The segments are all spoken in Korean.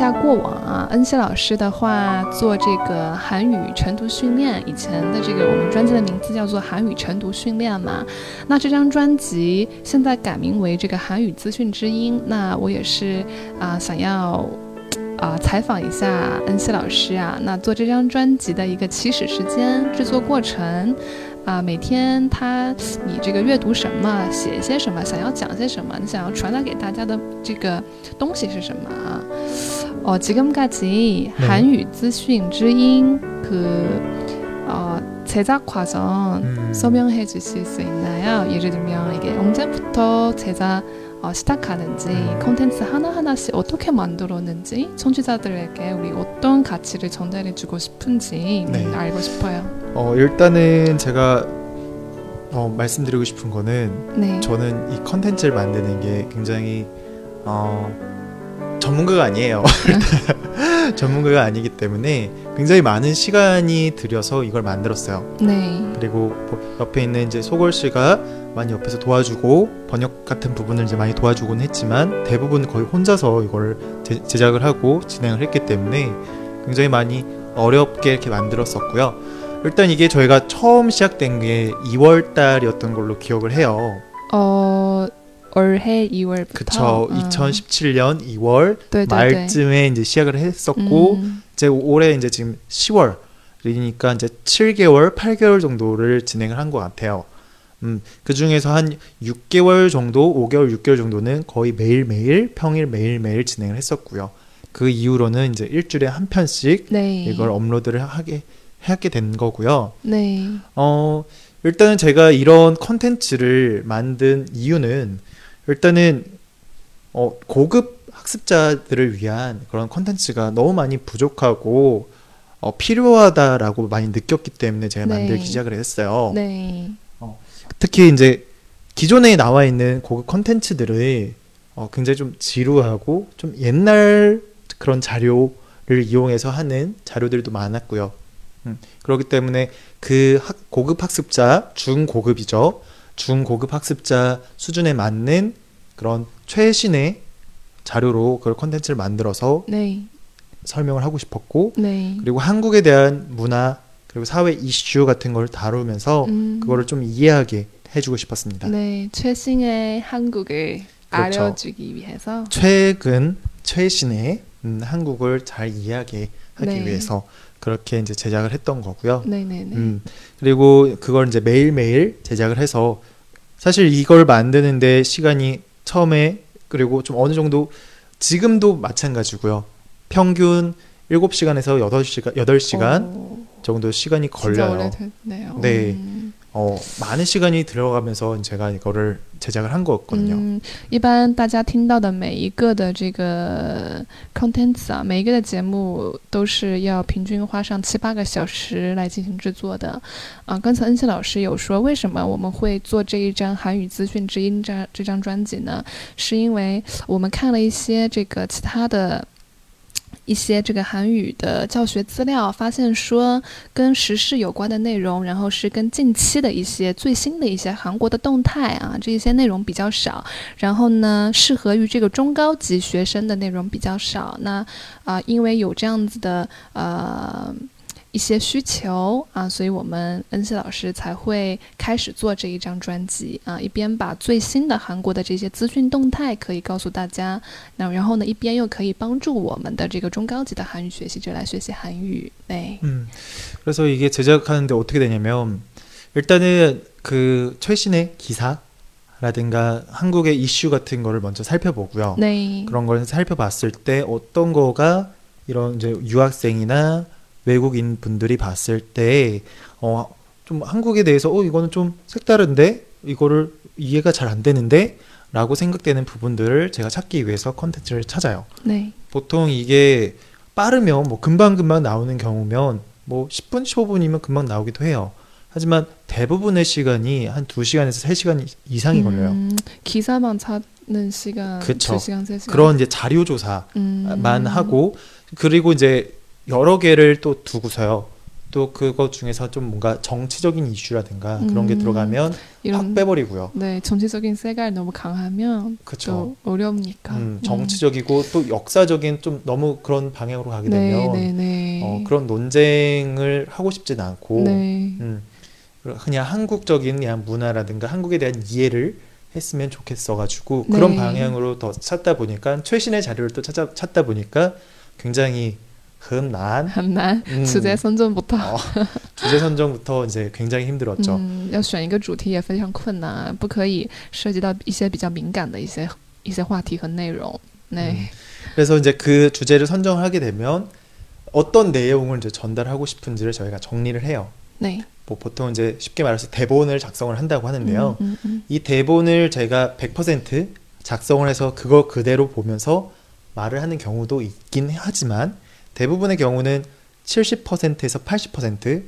下过往啊，恩熙老师的话做这个韩语晨读训练，以前的这个我们专辑的名字叫做韩语晨读训练嘛。那这张专辑现在改名为这个韩语资讯之音。那我也是啊，想要啊采访一下恩熙老师啊，那做这张专辑的一个起始时间、制作过程。啊，每天他你这个阅读什么，写一些什么，想要讲些什么，你想要传达给大家的这个东西是什么啊？ 어, 지금까지 네. 한유 지讯 지인 그 어, 제작 과정 음. 설명해 주실 수 있나요? 예를 들면 이게 언제부터 제작 어, 시작하는지 네. 콘텐츠 하나하나씩 어떻게 만들었는지 청취자들에게 우리 어떤 가치를 전달해 주고 싶은지 네. 음, 알고 싶어요. 어, 일단은 제가 어, 말씀드리고 싶은 거는 네. 저는 이 컨텐츠를 만드는 게 굉장히 어, 전문가가 아니에요. 전문가가 아니기 때문에 굉장히 많은 시간이 들여서 이걸 만들었어요. 네. 그리고 옆에 있는 이제 소골 씨가 많이 옆에서 도와주고 번역 같은 부분을 이제 많이 도와주곤 했지만 대부분 거의 혼자서 이걸 제, 제작을 하고 진행을 했기 때문에 굉장히 많이 어렵게 이렇게 만들었었고요. 일단 이게 저희가 처음 시작된 게 2월 달이었던 걸로 기억을 해요. 어 올해 2월부터 그쵸. 음. 2017년 2월 네네네. 말쯤에 이제 시작을 했었고 음. 이제 올해 이제 지금 10월이니까 이제 7개월, 8개월 정도를 진행을 한 것 같아요. 음, 그 중에서 한 6개월 정도, 5개월, 6개월 정도는 거의 매일매일, 평일 매일매일 진행을 했었고요. 그 이후로는 이제 일주일에 한 편씩 네. 이걸 업로드를 하게 하게 된 거고요. 네. 어, 일단은 제가 이런 컨텐츠를 만든 이유는 일단은 어, 고급 학습자들을 위한 그런 컨텐츠가 너무 많이 부족하고 어, 필요하다라고 많이 느꼈기 때문에 제가 네. 만들기 시작을 했어요. 네. 특히 이제 기존에 나와 있는 고급 컨텐츠들을 어, 굉장히 좀 지루하고 좀 옛날 그런 자료를 이용해서 하는 자료들도 많았고요. 음, 그렇기 때문에 그 학, 고급 학습자, 중고급이죠. 중고급 학습자 수준에 맞는 그런 최신의 자료로 그걸 컨텐츠를 만들어서 네. 설명을 하고 싶었고, 네. 그리고 한국에 대한 문화, 그리고 사회 이슈 같은 걸 다루면서 음. 그거를 좀 이해하게 해주고 싶었습니다. 네, 최신의 한국을 그렇죠. 알려주기 위해서 최근 최신의 음, 한국을 잘 이해하게 하기 네. 위해서 그렇게 이제 제작을 했던 거고요. 네네네. 네, 네. 음, 그리고 그걸 이제 매일 매일 제작을 해서 사실 이걸 만드는데 시간이 처음에 그리고 좀 어느 정도 지금도 마찬가지고요. 평균 7시간에서 8시간 8시간 오. 정도 시간이 걸려요. 네. 음. 어, 많은 시간이 들어가면서 제가 이거를 제작을 한 거였거든요. 음, 一般大家听到的每一个的这个 content 啊，每个的节目都是要平均花上七八个小时来进行制作的。啊，刚才恩熙老师有说，为什么我们会做这一张韩语资讯之音这这张专辑呢？是因为我们看了一些这个其他的。 一些这个韩语的教学资料，发现说跟时事有关的内容，然后是跟近期的一些最新的一些韩国的动态啊，这一些内容比较少。然后呢，适合于这个中高级学生的内容比较少。那啊，因为有这样子的呃。一些需求啊，所以我们恩熙老师才会开始做这一张专辑啊，一边把最新的韩国的这些资讯动态可以告诉大家，那然后呢，一边又可以帮助我们的这个中高级的韩语学习者来学习韩语。네 음， 그래서이게제작하는데어떻게되냐면일단은그최신의기사라든가한국의이슈같은거를먼저살펴보고요네그런걸살펴봤을때어떤거가이런이제유학생이나 외국인 분들이 봤을 때, 어, 좀 한국에 대해서, 어, 이거는 좀 색다른데? 이거를 이해가 잘 안 되는데? 라고 생각되는 부분들을 제가 찾기 위해서 컨텐츠를 찾아요. 네. 보통 이게 빠르면 뭐 금방금방 나오는 경우면 뭐 10분, 15분이면 금방 나오기도 해요. 하지만 대부분의 시간이 한 2시간에서 3시간 이상이 음, 걸려요. 기사만 찾는 시간, 그쵸. 2시간, 3시간. 그런 이제 자료 조사만 음. 하고 그리고 이제 여러 개를 또 두고서요. 또 그것 중에서 좀 뭔가 정치적인 이슈라든가 그런 게 음, 들어가면 확 빼버리고요. 네, 정치적인 세가 너무 강하면 그쵸. 또 어려우니까. 음, 음, 정치적이고 또 역사적인 좀 너무 그런 방향으로 가게 네, 되면 네, 네. 어, 그런 논쟁을 하고 싶지는 않고 네. 음, 그냥 한국적인 그냥 문화라든가 한국에 대한 이해를 했으면 좋겠어가지고 그런 네. 방향으로 더 찾다 보니까 최신의 자료를 또 찾아, 찾다 보니까 굉장히 很难很难 음. 주제 선정부터 어, 주제 선정부터 이제 굉장히 힘들었죠. 음, 要选一个主题也非常困难，不可以涉及到一些比较敏感的一些一些话题和内容。 네. 음, 그래서 이제 그 주제를 선정하게 되면 어떤 내용을 이제 전달하고 싶은지를 저희가 정리를 해요. 네. 뭐 보통 이제 쉽게 말해서 대본을 작성을 한다고 하는데요. 음, 음, 음. 이 대본을 제가 100% 작성을 해서 그거 그대로 보면서 말을 하는 경우도 있긴 하지만 대부분의 경우는 70%에서 80%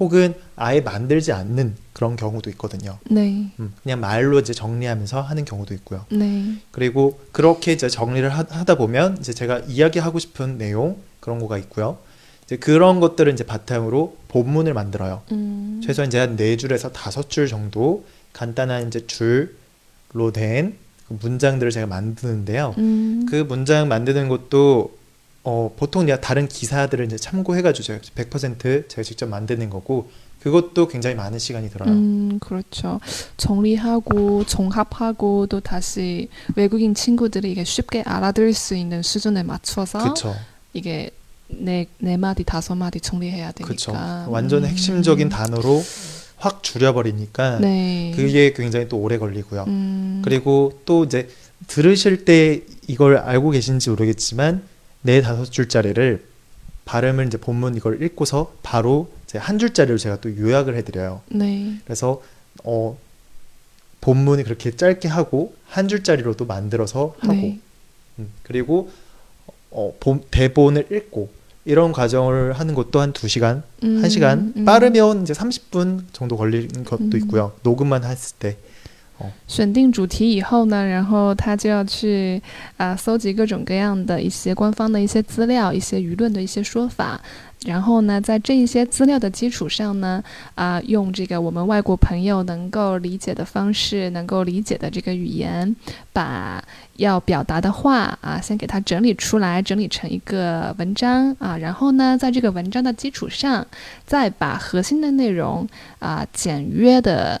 혹은 아예 만들지 않는 그런 경우도 있거든요. 네. 음, 그냥 말로 이제 정리하면서 하는 경우도 있고요. 네. 그리고 그렇게 이제 정리를 하, 다 보면 이제 제가 이야기하고 싶은 내용 그런 거가 있고요. 이제 그런 것들을 이제 바탕으로 본문을 만들어요. 음. 최소한 이제 한 네 줄에서 다섯 줄 정도 간단한 이제 줄로 된 문장들을 제가 만드는데요. 음. 그 문장 만드는 것도 어, 보통 다른 기사들을 이제 참고해가지고 제가 100% 제가 직접 만드는 거고 그것도 굉장히 많은 시간이 들어요. 음, 그렇죠. 정리하고 종합하고 또 다시 외국인 친구들이 이게 쉽게 알아들을 수 있는 수준에 맞춰서 그쵸. 이게 네, 네 마디 다섯 마디 정리해야 되니까. 그쵸. 완전 음. 핵심적인 단어로 확 줄여버리니까 네. 그게 굉장히 또 오래 걸리고요. 음. 그리고 또 이제 들으실 때 이걸 알고 계신지 모르겠지만 네 다섯 줄짜리를 발음을 이제 본문 이걸 읽고서 바로 이제 한 줄짜리로 제가 또 요약을 해드려요. 네. 그래서 어 본문이 그렇게 짧게 하고 한 줄짜리로도 만들어서 하고 네. 음, 그리고 어 본, 대본을 읽고 이런 과정을 하는 것도 한 두시간 음, 1시간, 음. 빠르면 이제 30분 정도 걸리는 것도 음. 있고요. 녹음만 했을 때. 选定主题以后呢，然后他就要去啊搜集各种各样的一些官方的一些资料、一些舆论的一些说法，然后呢，在这一些资料的基础上呢，啊，用这个我们外国朋友能够理解的方式、能够理解的这个语言，把要表达的话啊，先给它整理出来，整理成一个文章啊，然后呢，在这个文章的基础上，再把核心的内容啊简约的。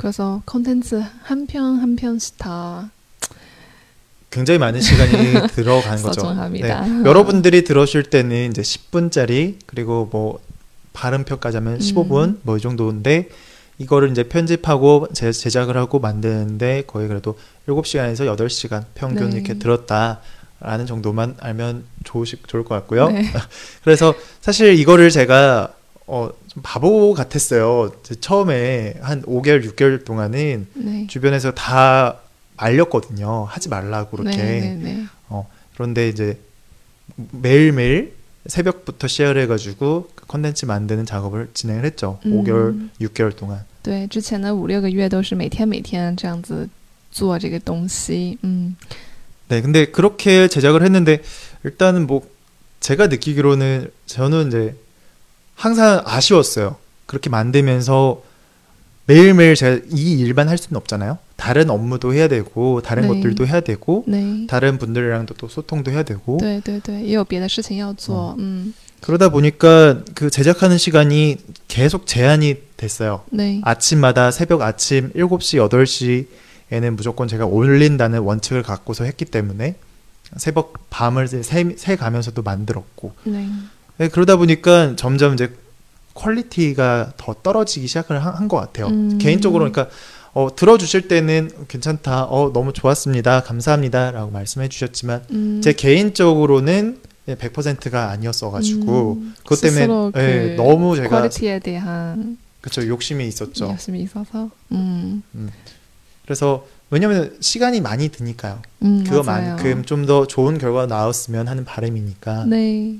그래서 컨텐츠 한 편 한 편씩 다 굉장히 많은 시간이 들어가는 거죠. 네. 여러분들이 들으실 때는 이제 10분짜리 그리고 뭐 발음표까지 하면 15분 음. 뭐이 정도인데 이거를 이제 편집하고 제, 제작을 하고 만드는데 거의 그래도 7시간에서 8시간 평균 네. 이렇게 들었다 라는 정도만 알면 좋으시, 좋을 것 같고요. 네. 그래서 사실 이거를 제가 어, 좀 바보 같았어요. 처음에 한 5개월, 6개월 동안은 네. 주변에서 다 알렸거든요. 하지 말라고 그렇게. 네, 네, 네. 어, 그런데 이제 매일매일 새벽부터 시작을 해가지고 컨텐츠 만드는 작업을 진행을 했죠. 음. 5개월, 6개월 동안. 对，之前的五六个月都是每天每天这样子做这个东西。嗯。 네, 근데 그렇게 제작을 했는데 일단은 뭐 제가 느끼기로는 저는 이제 항상 아쉬웠어요. 그렇게 만들면서 매일매일 제가 이 일만 할 수는 없잖아요. 다른 업무도 해야 되고 다른 네. 것들도 해야 되고 네. 다른 분들이랑도 또 소통도 해야 되고. 对对对也有别的事情要做. 어. 음. 그러다 보니까 그 제작하는 시간이 계속 제한이 됐어요. 네. 아침마다 새벽 아침 7시, 8시에는 무조건 제가 올린다는 원칙을 갖고서 했기 때문에 새벽 밤을 새, 새 가면서도 만들었고. 네. 네, 그러다 보니까 점점 이제 퀄리티가 더 떨어지기 시작을 한 것 같아요. 음. 개인적으로 그러니까 어, 들어주실 때는 괜찮다, 어, 너무 좋았습니다, 감사합니다 라고 말씀해 주셨지만 음. 제 개인적으로는 100%가 아니었어가지고 음. 그것 때문에 네, 너무 제가 퀄리티에 대한 그렇죠. 욕심이 있었죠. 욕심이 있어서. 음. 음. 그래서 왜냐면 시간이 많이 드니까요. 음, 그거만큼 좀 더 좋은 결과가 나왔으면 하는 바람이니까. 네.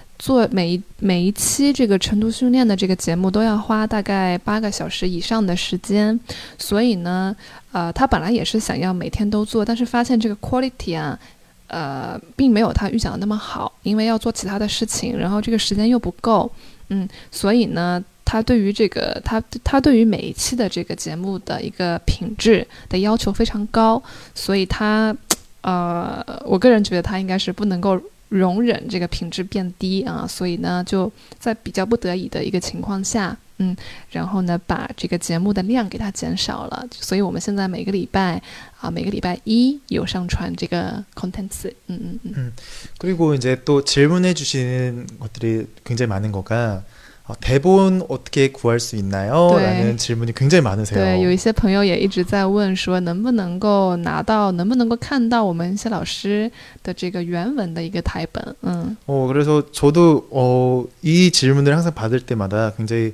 做每一每一期这个晨读训练的这个节目都要花大概八个小时以上的时间，所以呢，呃，他本来也是想要每天都做，但是发现这个 quality 啊，呃，并没有他预想的那么好，因为要做其他的事情，然后这个时间又不够，嗯，所以呢，他对于这个他他对于每一期的这个节目的一个品质的要求非常高，所以他，呃，我个人觉得他应该是不能够。容忍这个品质变低啊，所以呢，就在比较不得已的一个情况下，嗯，然后呢，把这个节目的量给它减少了。所以我们现在每个礼拜啊，每个礼拜一有上传这个 contents。嗯嗯嗯。그리고이제또질문해주시는것들이굉장히많은거가 대본 어떻게 구할 수 있나요? 라는 질문이 굉장히 많으세요. 对，有一些朋友也一直在问说，能不能够拿到，能不能够看到我们谢老师的这个原文的一个台本？嗯。 어, 그래서 저도 어, 이 질문을 항상 받을 때마다 굉장히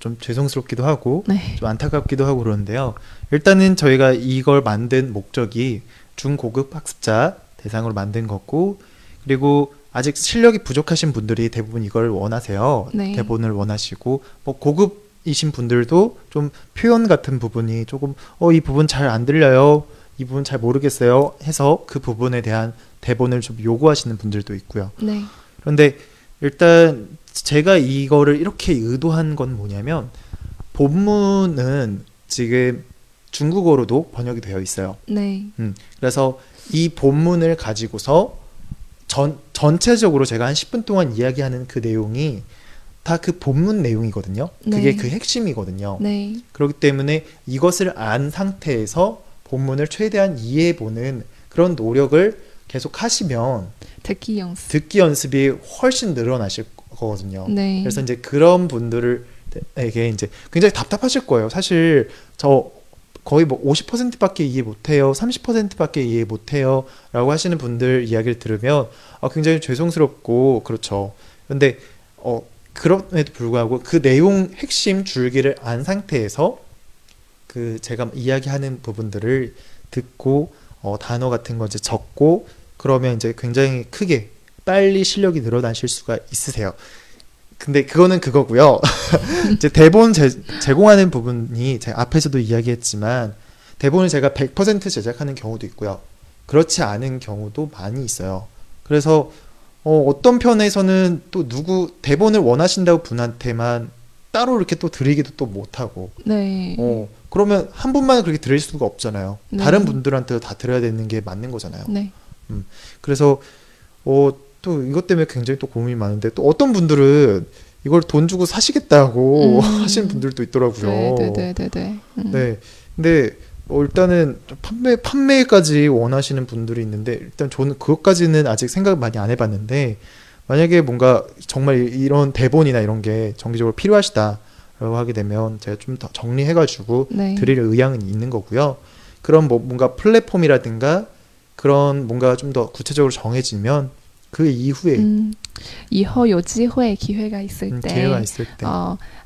좀 죄송스럽기도 하고 네. 좀 안타깝기도 하고 그러는데요. 일단은 저희가 이걸 만든 목적이 중고급 학습자 대상으로 만든 거고 그리고 아직 실력이 부족하신 분들이 대부분 이걸 원하세요. 네. 대본을 원하시고 뭐 고급이신 분들도 좀 표현 같은 부분이 조금 어 이 부분 잘 안 들려요. 이 부분 잘 모르겠어요. 해서 그 부분에 대한 대본을 좀 요구하시는 분들도 있고요. 네. 그런데 일단 제가 이거를 이렇게 의도한 건 뭐냐면 본문은 지금 중국어로도 번역이 되어 있어요. 네. 음, 그래서 이 본문을 가지고서 전 전체적으로 제가 한 10분 동안 이야기하는 그 내용이 다 그 본문 내용이거든요. 네. 그게 그 핵심이거든요. 네. 그렇기 때문에 이것을 안 상태에서 본문을 최대한 이해해 보는 그런 노력을 계속 하시면 듣기 연습 듣기 연습이 훨씬 늘어나실 거거든요. 네. 그래서 이제 그런 분들에게 이제 굉장히 답답하실 거예요. 사실 저 거의 뭐 50%밖에 이해 못해요, 30%밖에 이해 못해요라고 하시는 분들 이야기를 들으면 아, 굉장히 죄송스럽고 그렇죠. 근데 어 그럼에도 불구하고 그 내용 핵심 줄기를 안 상태에서 그 제가 이야기하는 부분들을 듣고 어, 단어 같은 거 이제 적고 그러면 이제 굉장히 크게 빨리 실력이 늘어나실 수가 있으세요. 근데 그거는 그거고요. 이제 대본 제, 제공하는 부분이 제가 앞에서도 이야기했지만 대본을 제가 100% 제작하는 경우도 있고요. 그렇지 않은 경우도 많이 있어요. 그래서 어, 어떤 편에서는 또 누구 대본을 원하신다고 분한테만 따로 이렇게 또 드리기도 또 못하고. 네. 어, 그러면 한 분만 그렇게 드릴 수가 없잖아요. 네. 다른 분들한테도 다 드려야 되는 게 맞는 거잖아요. 네. 음, 그래서 어, 또 이것 때문에 굉장히 또 고민이 많은데 또 어떤 분들은 이걸 돈 주고 사시겠다고 음. 하시는 분들도 있더라고요. 네, 네, 네, 네. 네. 음. 네. 근데 어, 일단은 판매 판매까지 원하시는 분들이 있는데 일단 저는 그것까지는 아직 생각 많이 안 해봤는데 만약에 뭔가 정말 이런 대본이나 이런 게 정기적으로 필요하시다라고 하게 되면 제가 좀 더 정리해가지고 네. 드릴 의향은 있는 거고요. 그런 뭐 뭔가 플랫폼이라든가 그런 뭔가 좀 더 구체적으로 정해지면 그 이후에 음, 以后有机会기회가있을때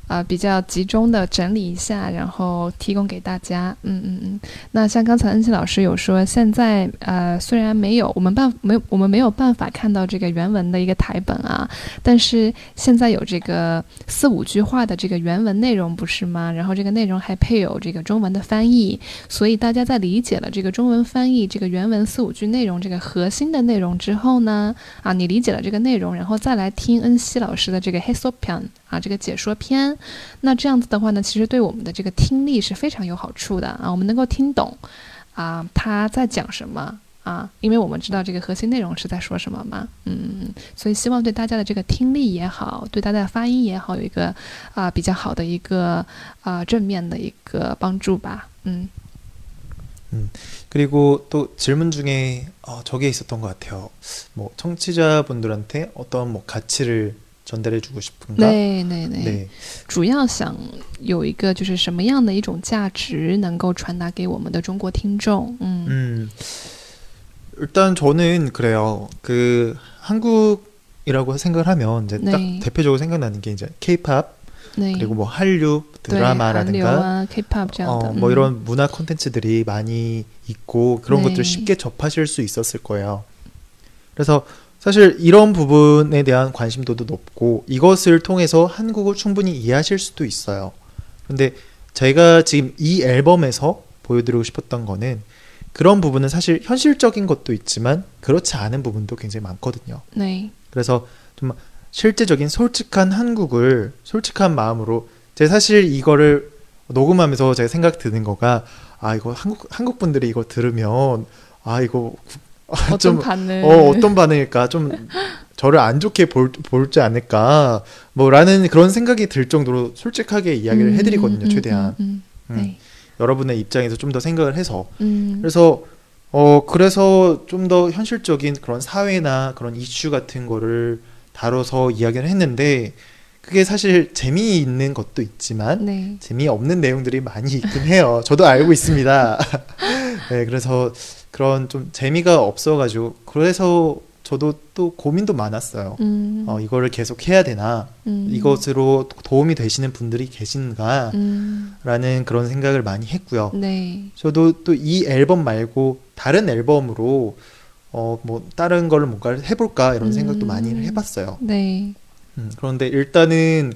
呃，比较集中的整理一下，然后提供给大家。嗯嗯嗯。那像刚才恩熙老师有说，现在呃虽然没有我们办没有我们没有办法看到这个原文的一个台本啊，但是现在有这个四五句话的这个原文内容不是吗？然后这个内容还配有这个中文的翻译，所以大家在理解了这个中文翻译这个原文四五句内容这个核心的内容之后呢，啊，你理解了这个内容，然 然后再来听恩熙老师的这个 Hisopian。啊，这个解说篇，那这样子的话呢，其实对我们的这个听力是非常有好处的啊，我们能够听懂啊他在讲什么啊，因为我们知道这个核心内容是在说什么嘛，嗯，所以希望对大家的这个听力也好，对大家的发音也好，有一个啊比较好的一个啊正面的一个帮助吧，嗯。 음, 그리고 또 질문 중에 어, 저게 있었던 것 같아요. 뭐 청취자분들한테 어떤 뭐 가치를 전달해주고 싶은가? 네, 네, 네. 네. 主要想有一个就是什么样的一种价值能够传达给我们的中国听众。 음. 음. 일단 저는 그래요. 그 한국이라고 생각을 하면 이제 네. 딱 대표적으로 생각나는 게 이제 K-팝 네. 그리고 뭐 한류 드라마라든가 어, 뭐 이런 문화 콘텐츠들이 많이 있고 그런 네. 것들 쉽게 접하실 수 있었을 거예요. 그래서 사실 이런 부분에 대한 관심도도 높고 이것을 통해서 한국을 충분히 이해하실 수도 있어요. 근데 제가 지금 이 앨범에서 보여드리고 싶었던 거는 그런 부분은 사실 현실적인 것도 있지만 그렇지 않은 부분도 굉장히 많거든요. 네. 그래서 좀 실제적인 솔직한 한국을 솔직한 마음으로 제가 사실 이거를 녹음하면서 제가 생각 드는 거가 아 이거 한국 한국 분들이 이거 들으면 아 이거 어떤 좀, 반응 어 어떤 반응일까 좀 저를 안 좋게 볼, 볼지 않을까 뭐라는 그런 생각이 들 정도로 솔직하게 이야기를 음, 해드리거든요 음, 최대한 음, 음, 음. 네. 여러분의 입장에서 좀 더 생각을 해서 음. 그래서 어 그래서 좀 더 현실적인 그런 사회나 그런 이슈 같은 거를 다뤄서 이야기를 했는데 그게 사실 재미있는 것도 있지만 네. 재미없는 내용들이 많이 있긴 해요. 저도 알고 있습니다. 네, 그래서 그런 좀 재미가 없어가지고 그래서 저도 또 고민도 많았어요. 음. 어, 이거를 계속 해야 되나? 음. 이것으로 도움이 되시는 분들이 계신가? 음. 라는 그런 생각을 많이 했고요. 네. 저도 또 이 앨범 말고 다른 앨범으로 어, 뭐, 다른 걸 뭔가를 해볼까, 이런 생각도 많이 음. 해봤어요. 네. 음, 그런데 일단은,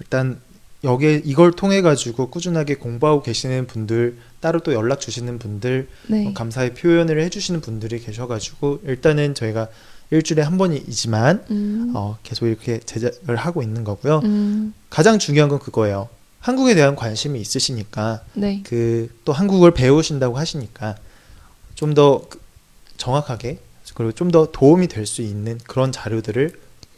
일단, 여기에 이걸 통해 가지고 꾸준하게 공부하고 계시는 분들 따로 또 연락 주시는 분들 네. 어, 감사의 표현을 해주시는 분들이 계셔가지고 일단은 저희가 일주일에 한 번이지만 음. 어, 계속 이렇게 제작을 하고 있는 거고요. 음. 가장 중요한 건 그거예요. 한국에 대한 관심이 있으시니까 네. 그또 한국을 배우신다고 하시니까 좀더 그 정확하게 그리고 좀 더 도움이 될 수 있는 그런 자료들을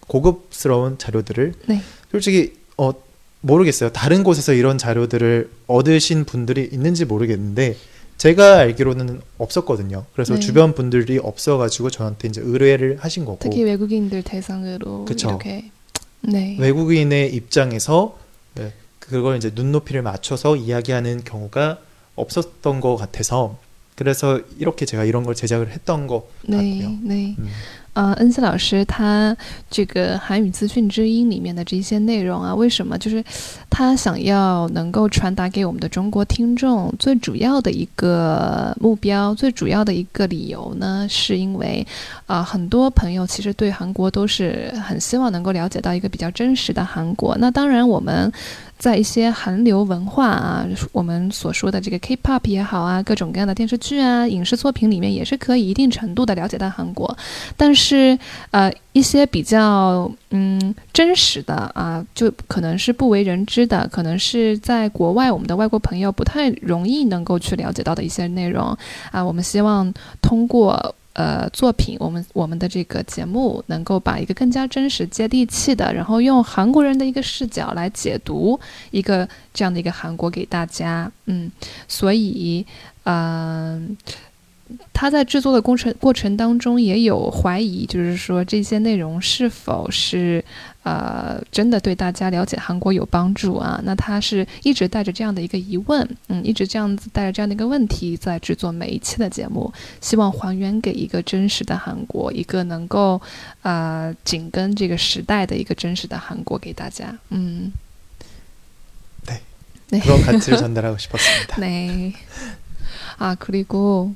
고급스러운 자료들을 네. 솔직히 어 모르겠어요. 다른 곳에서 이런 자료들을 얻으신 분들이 있는지 모르겠는데 제가 알기로는 없었거든요. 그래서 네. 주변 분들이 없어가지고 저한테 이제 의뢰를 하신 거고. 특히 외국인들 대상으로 그쵸? 이렇게 네. 외국인의 입장에서 네, 그걸 이제 눈높이를 맞춰서 이야기하는 경우가 없었던 것 같아서 그래서 이렇게 제가 이런 걸 제작을 했던 것 네, 같고요. 네. 음. 呃，恩熙老师他这个韩语资讯之音里面的这些内容啊，为什么就是他想要能够传达给我们的中国听众最主要的一个目标，最主要的一个理由呢？是因为啊，很多朋友其实对韩国都是很希望能够了解到一个比较真实的韩国。那当然我们。在一些韩流文化啊，我们所说的这个 K-pop 也好啊，各种各样的电视剧啊、影视作品里面，也是可以一定程度的了解到韩国。但是是，呃，一些比较嗯真实的啊，就可能是不为人知的，可能是在国外我们的外国朋友不太容易能够去了解到的一些内容啊，我们希望通过。呃，作品，我们我们的这个节目能够把一个更加真实、接地气的，然后用韩国人的一个视角来解读一个这样的一个韩国给大家，嗯，所以，嗯。他在制作的过程过程当中也有怀疑，就是说这些内容是否是呃真的对大家了解韩国有帮助啊？那他是一直带着这样的一个疑问，嗯，一直这样子带着这样的一个问题在制作每一期的节目，希望还原给一个真实的韩国，一个能够呃紧跟这个时代的一个真实的韩国给大家。嗯，对，그런가치를전달하고싶었습니다 네 아그리고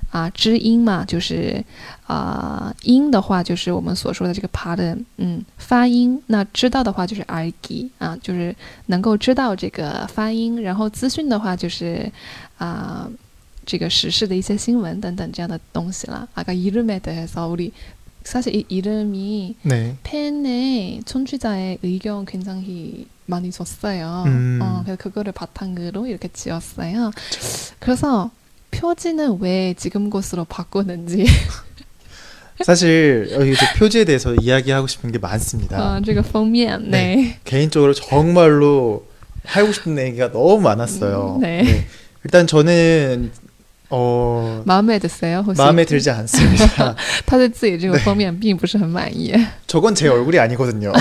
啊，知音嘛，就是啊，音的话就是我们所说的这个 part，嗯，发音。那知道的话就是 i g 啊，就是能够知道这个发音。然后资讯的话就是啊，这个时事的一些新闻等等这样的东西了。아까이름에대해서우리 사실 이 이름이 네. 팬의 청취자의 의견 굉장히 많이 줬어요. 음. 어, 그래서 그거를 바탕으로 이렇게 지었어요. 그래서 표지는 왜 지금 곳으로 바꾸는지 사실 여기 표지에 대해서 이야기하고 싶은 게 많습니다. 어, 제가封面 네. 네. 개인적으로 정말로 하고 싶은 얘기가 너무 많았어요. 음, 네. 네. 일단 저는 어 마음에 드세요? 마음에 들지 않습니다. 他对自己这个封面并不是很满意. 저건 제 얼굴이 아니거든요.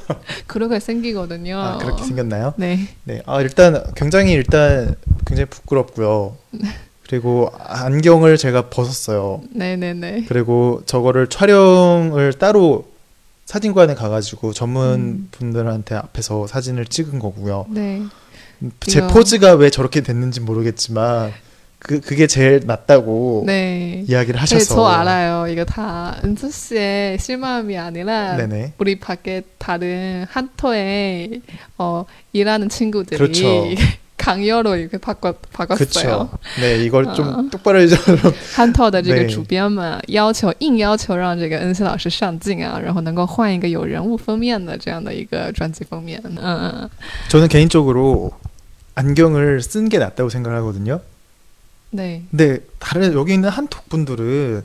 그렇게 생기거든요. 아, 그렇게 생겼나요? 네. 네. 아, 일단 굉장히 일단 굉장히 부끄럽고요. 그리고 안경을 제가 벗었어요. 네네네. 그리고 저거를 촬영을 따로 사진관에 가가지고 전문 음. 분들한테 앞에서 사진을 찍은 거고요. 네. 제 이거... 포즈가 왜 저렇게 됐는지 모르겠지만 그 그게 제일 낫다고 네. 이야기를 하셔서. 네, 저 알아요. 이거 다 은수 씨의 실마음이 아니라 네네. 우리 밖에 다른 한터에 어, 일하는 친구들이 그렇죠. 강요로 이렇게 바꿨 바꿨어요. 네, 이걸 좀 어. 똑바로 해줘. 한터的这个主编们要求硬要求让这个恩师老师上镜啊，然后能够换一个有人物封面的这样的一个专辑封面。嗯嗯。 저는 개인적으로 안경을 쓴 게 낫다고 생각을 하거든요. 네. 근데 다른 여기 있는 한톡 분들은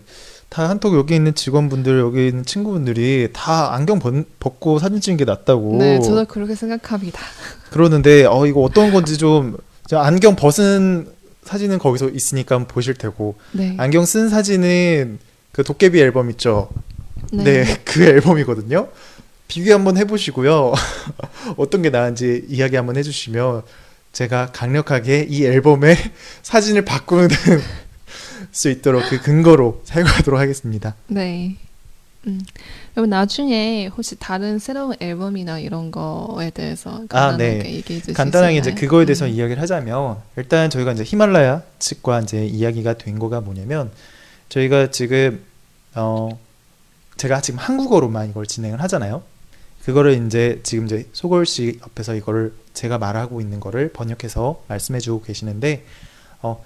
다 한톡 여기 있는 직원분들 여기 있는 친구분들이 다 안경 벗, 벗고 사진 찍는 게 낫다고. 네, 저도 그렇게 생각합니다. 그러는데 어 이거 어떤 건지 좀 안경 벗은 사진은 거기서 있으니까 보실 테고 네. 안경 쓴 사진은 그 도깨비 앨범 있죠. 네, 네 그 앨범이거든요. 비교 한번 해보시고요. 어떤 게 나은지 이야기 한번 해주시면 제가 강력하게 이 앨범의 사진을 바꾸는 수 있도록 그 근거로 사용하도록 하겠습니다. 네. 음. 그럼 나중에 혹시 다른 새로운 앨범이나 이런 거에 대해서 간단하게 아, 네. 얘기해 주실 간단하게 이제 그거에 대해서 음. 이야기를 하자면 일단 저희가 이제 히말라야 측과 이제 이야기가 된 거가 뭐냐면 저희가 지금 어 제가 지금 한국어로만 이걸 진행을 하잖아요. 그거를 이제 지금 이제 소골 씨 옆에서 이거를 제가 말하고 있는 거를 번역해서 말씀해 주고 계시는데 어,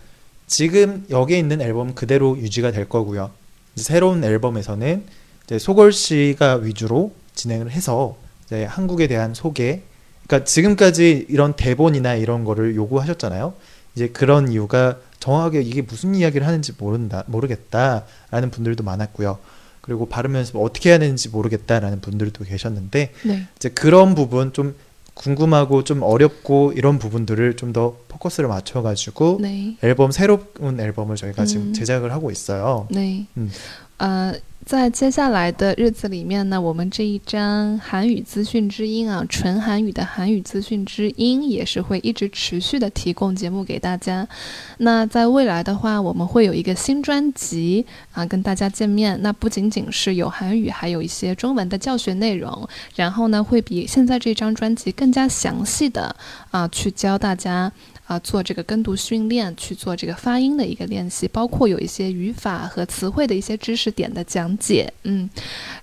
지금 여기에 있는 앨범 그대로 유지가 될 거고요. 새로운 앨범에서는 이제 소골 씨가 위주로 진행을 해서 이제 한국에 대한 소개. 그러니까 지금까지 이런 대본이나 이런 거를 요구하셨잖아요. 이제 그런 이유가 정확하게 이게 무슨 이야기를 하는지 모른다 모르겠다라는 분들도 많았고요. 그리고 발음 연습 어떻게 해야 되는지 모르겠다라는 분들도 계셨는데 네. 이제 그런 부분 좀 궁금하고 좀 어렵고 이런 부분들을 좀 더 포커스를 맞춰가지고 네. 앨범 새로운 앨범을 저희가 음. 지금 제작을 하고 있어요. 네. 음. 呃，在接下来的日子里面呢，我们这一张韩语资讯之音啊，纯韩语的韩语资讯之音也是会一直持续的提供节目给大家。那在未来的话，我们会有一个新专辑啊，跟大家见面。那不仅仅是有韩语，还有一些中文的教学内容。然后呢，会比现在这张专辑更加详细的啊，去教大家。啊，做这个跟读训练，去做这个发音的一个练习，包括有一些语法和词汇的一些知识点的讲解，嗯，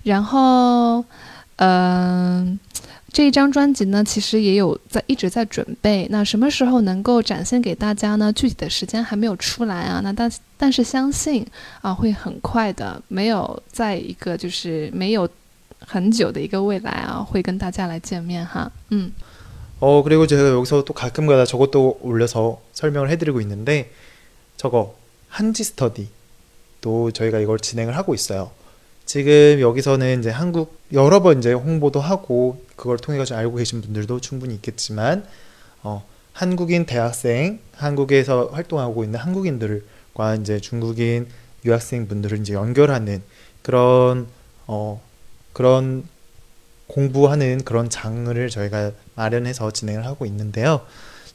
然后，嗯，这一张专辑呢，其实也有在一直在准备，那什么时候能够展现给大家呢？具体的时间还没有出来啊，那但但是相信啊，会很快的，没有在一个就是没有很久的一个未来啊，会跟大家来见面哈，嗯。 어 그리고 제가 여기서 또 가끔가다 저것도 올려서 설명을 해드리고 있는데 저거 한지 스터디 또 저희가 이걸 진행을 하고 있어요. 지금 여기서는 이제 한국 여러 번 이제 홍보도 하고 그걸 통해 가지고 알고 계신 분들도 충분히 있겠지만 어, 한국인 대학생 한국에서 활동하고 있는 한국인들과 이제 중국인 유학생 분들을 이제 연결하는 그런 어 그런 공부하는 그런 장을 저희가 마련해서 진행을 하고 있는데요.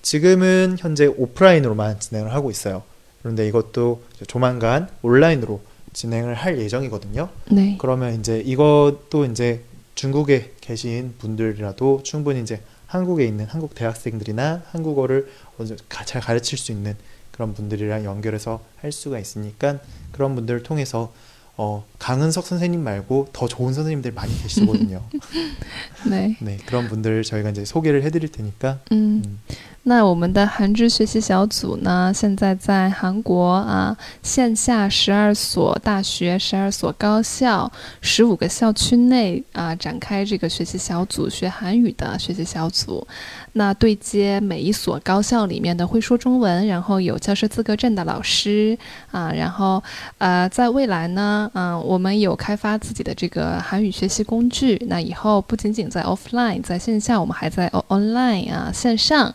지금은 현재 오프라인으로만 진행을 하고 있어요. 그런데 이것도 조만간 온라인으로 진행을 할 예정이거든요. 네. 그러면 이제 이것도 이제 중국에 계신 분들이라도 충분히 이제 한국에 있는 한국 대학생들이나 한국어를 잘 가르칠 수 있는 그런 분들이랑 연결해서 할 수가 있으니까 그런 분들을 통해서 어, 강은석 선생님 말고 더 좋은 선생님들 많이 계시거든요. 네. 네, 그런 분들 저희가 이제 소개를 해드릴 테니까. 음. 음. 那我们的韩知学习小组呢，现在在韩国啊，线下十二所大学、十二所高校、十五个校区内啊，展开这个学习小组学韩语的学习小组。那对接每一所高校里面的会说中文，然后有教师资格证的老师啊，然后呃，在未来呢，嗯，我们有开发自己的这个韩语学习工具。那以后不仅仅在 offline，在线下，我们还在 online 啊线上，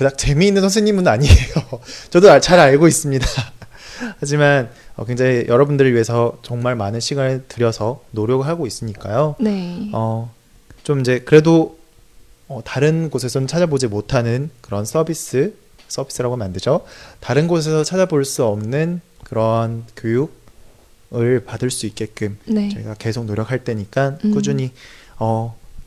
그닥 재미있는 선생님은 아니에요. 저도 잘 알고 있습니다. 하지만 어, 굉장히 여러분들을 위해서 정말 많은 시간을 들여서 노력을 하고 있으니까요. 네. 어, 좀 이제 그래도 어, 다른 곳에서는 찾아보지 못하는 그런 서비스, 서비스라고 만들죠. 다른 곳에서 찾아볼 수 없는 그런 교육을 받을 수 있게끔 네. 저희가 계속 노력할 테니까 음. 꾸준히 어,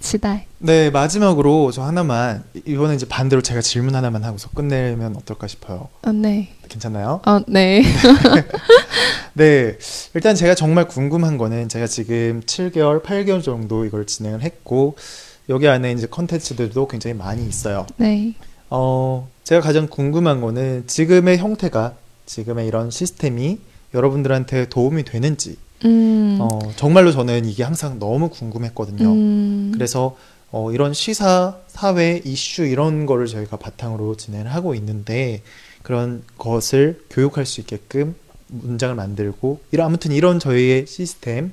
期待。 네, 마지막으로 저 하나만 이번에 이제 반대로 제가 질문 하나만 하고서 끝내면 어떨까 싶어요. 어, 네. 괜찮나요? 어, 네. 네. 일단 제가 정말 궁금한 거는 제가 지금 7개월, 8개월 정도 이걸 진행을 했고 여기 안에 이제 컨텐츠들도 굉장히 많이 있어요. 네. 어, 제가 가장 궁금한 거는 지금의 형태가 지금의 이런 시스템이 여러분들한테 도움이 되는지 음. 어, 정말로 저는 이게 항상 너무 궁금했거든요. 음. 그래서 어, 이런 시사, 사회, 이슈 이런 거를 저희가 바탕으로 진행을 하고 있는데 그런 것을 교육할 수 있게끔 문장을 만들고 이런 아무튼 이런 저희의 시스템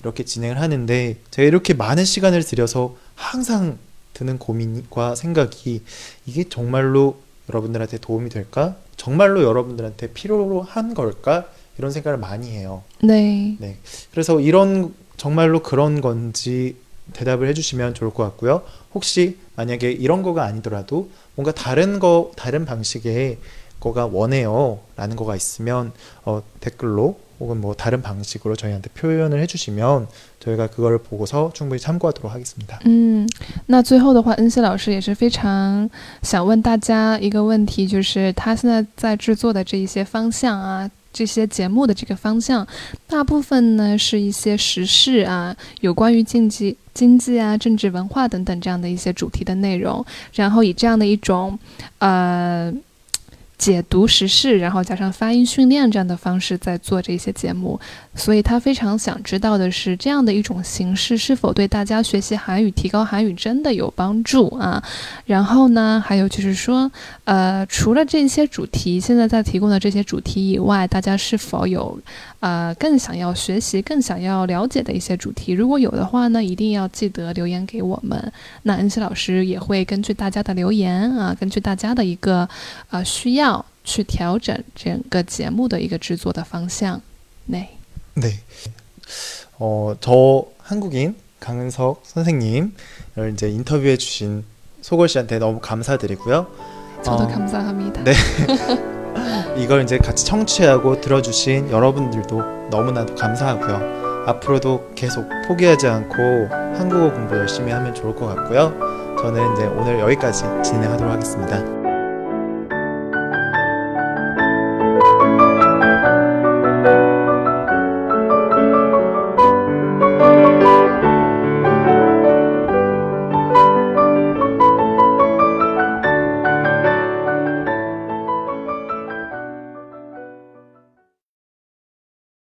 이렇게 진행을 하는데 제가 이렇게 많은 시간을 들여서 항상 드는 고민과 생각이 이게 정말로 여러분들한테 도움이 될까? 정말로 여러분들한테 필요로 한 걸까? 이런 생각을 많이 해요. 네. 네. 그래서 이런 정말로 그런 건지 대답을 해주시면 좋을 것 같고요. 혹시 만약에 이런 거가 아니더라도 뭔가 다른 거, 다른 방식의 거가 원해요. 라는 거가 있으면 어, 댓글로 혹은 뭐 다른 방식으로 저희한테 표현을 해주시면 저희가 그걸 보고서 충분히 참고하도록 하겠습니다. 嗯，那最后的话，恩熙老师也是非常想问大家一个问题，就是他现在在制作的这一些方向啊， 这些节目的这个方向，大部分呢是一些时事啊，有关于经济、经济啊、政治、文化等等这样的一些主题的内容，然后以这样的一种，呃。解读时事，然后加上发音训练这样的方式在做这些节目，所以他非常想知道的是，这样的一种形式是否对大家学习韩语、提高韩语真的有帮助啊？然后呢，还有就是说，呃，除了这些主题，现在在提供的这些主题以外，大家是否有呃更想要学习、更想要了解的一些主题？如果有的话呢，一定要记得留言给我们。那恩熙老师也会根据大家的留言啊，根据大家的一个呃需要。去调整整个节目的一个制作的方向。네 네。 어, 저 한국인 강은석 선생님을 이제 인터뷰해 주신 소골 씨한테 너무 감사드리고요. 저도 어, 감사합니다. 네. 이걸 이제 같이 청취하고 들어주신 여러분들도 너무나도 감사하고요. 앞으로도 계속 포기하지 않고 한국어 공부 열심히 하면 좋을 것 같고요. 저는 이제 오늘 여기까지 진행하도록 하겠습니다.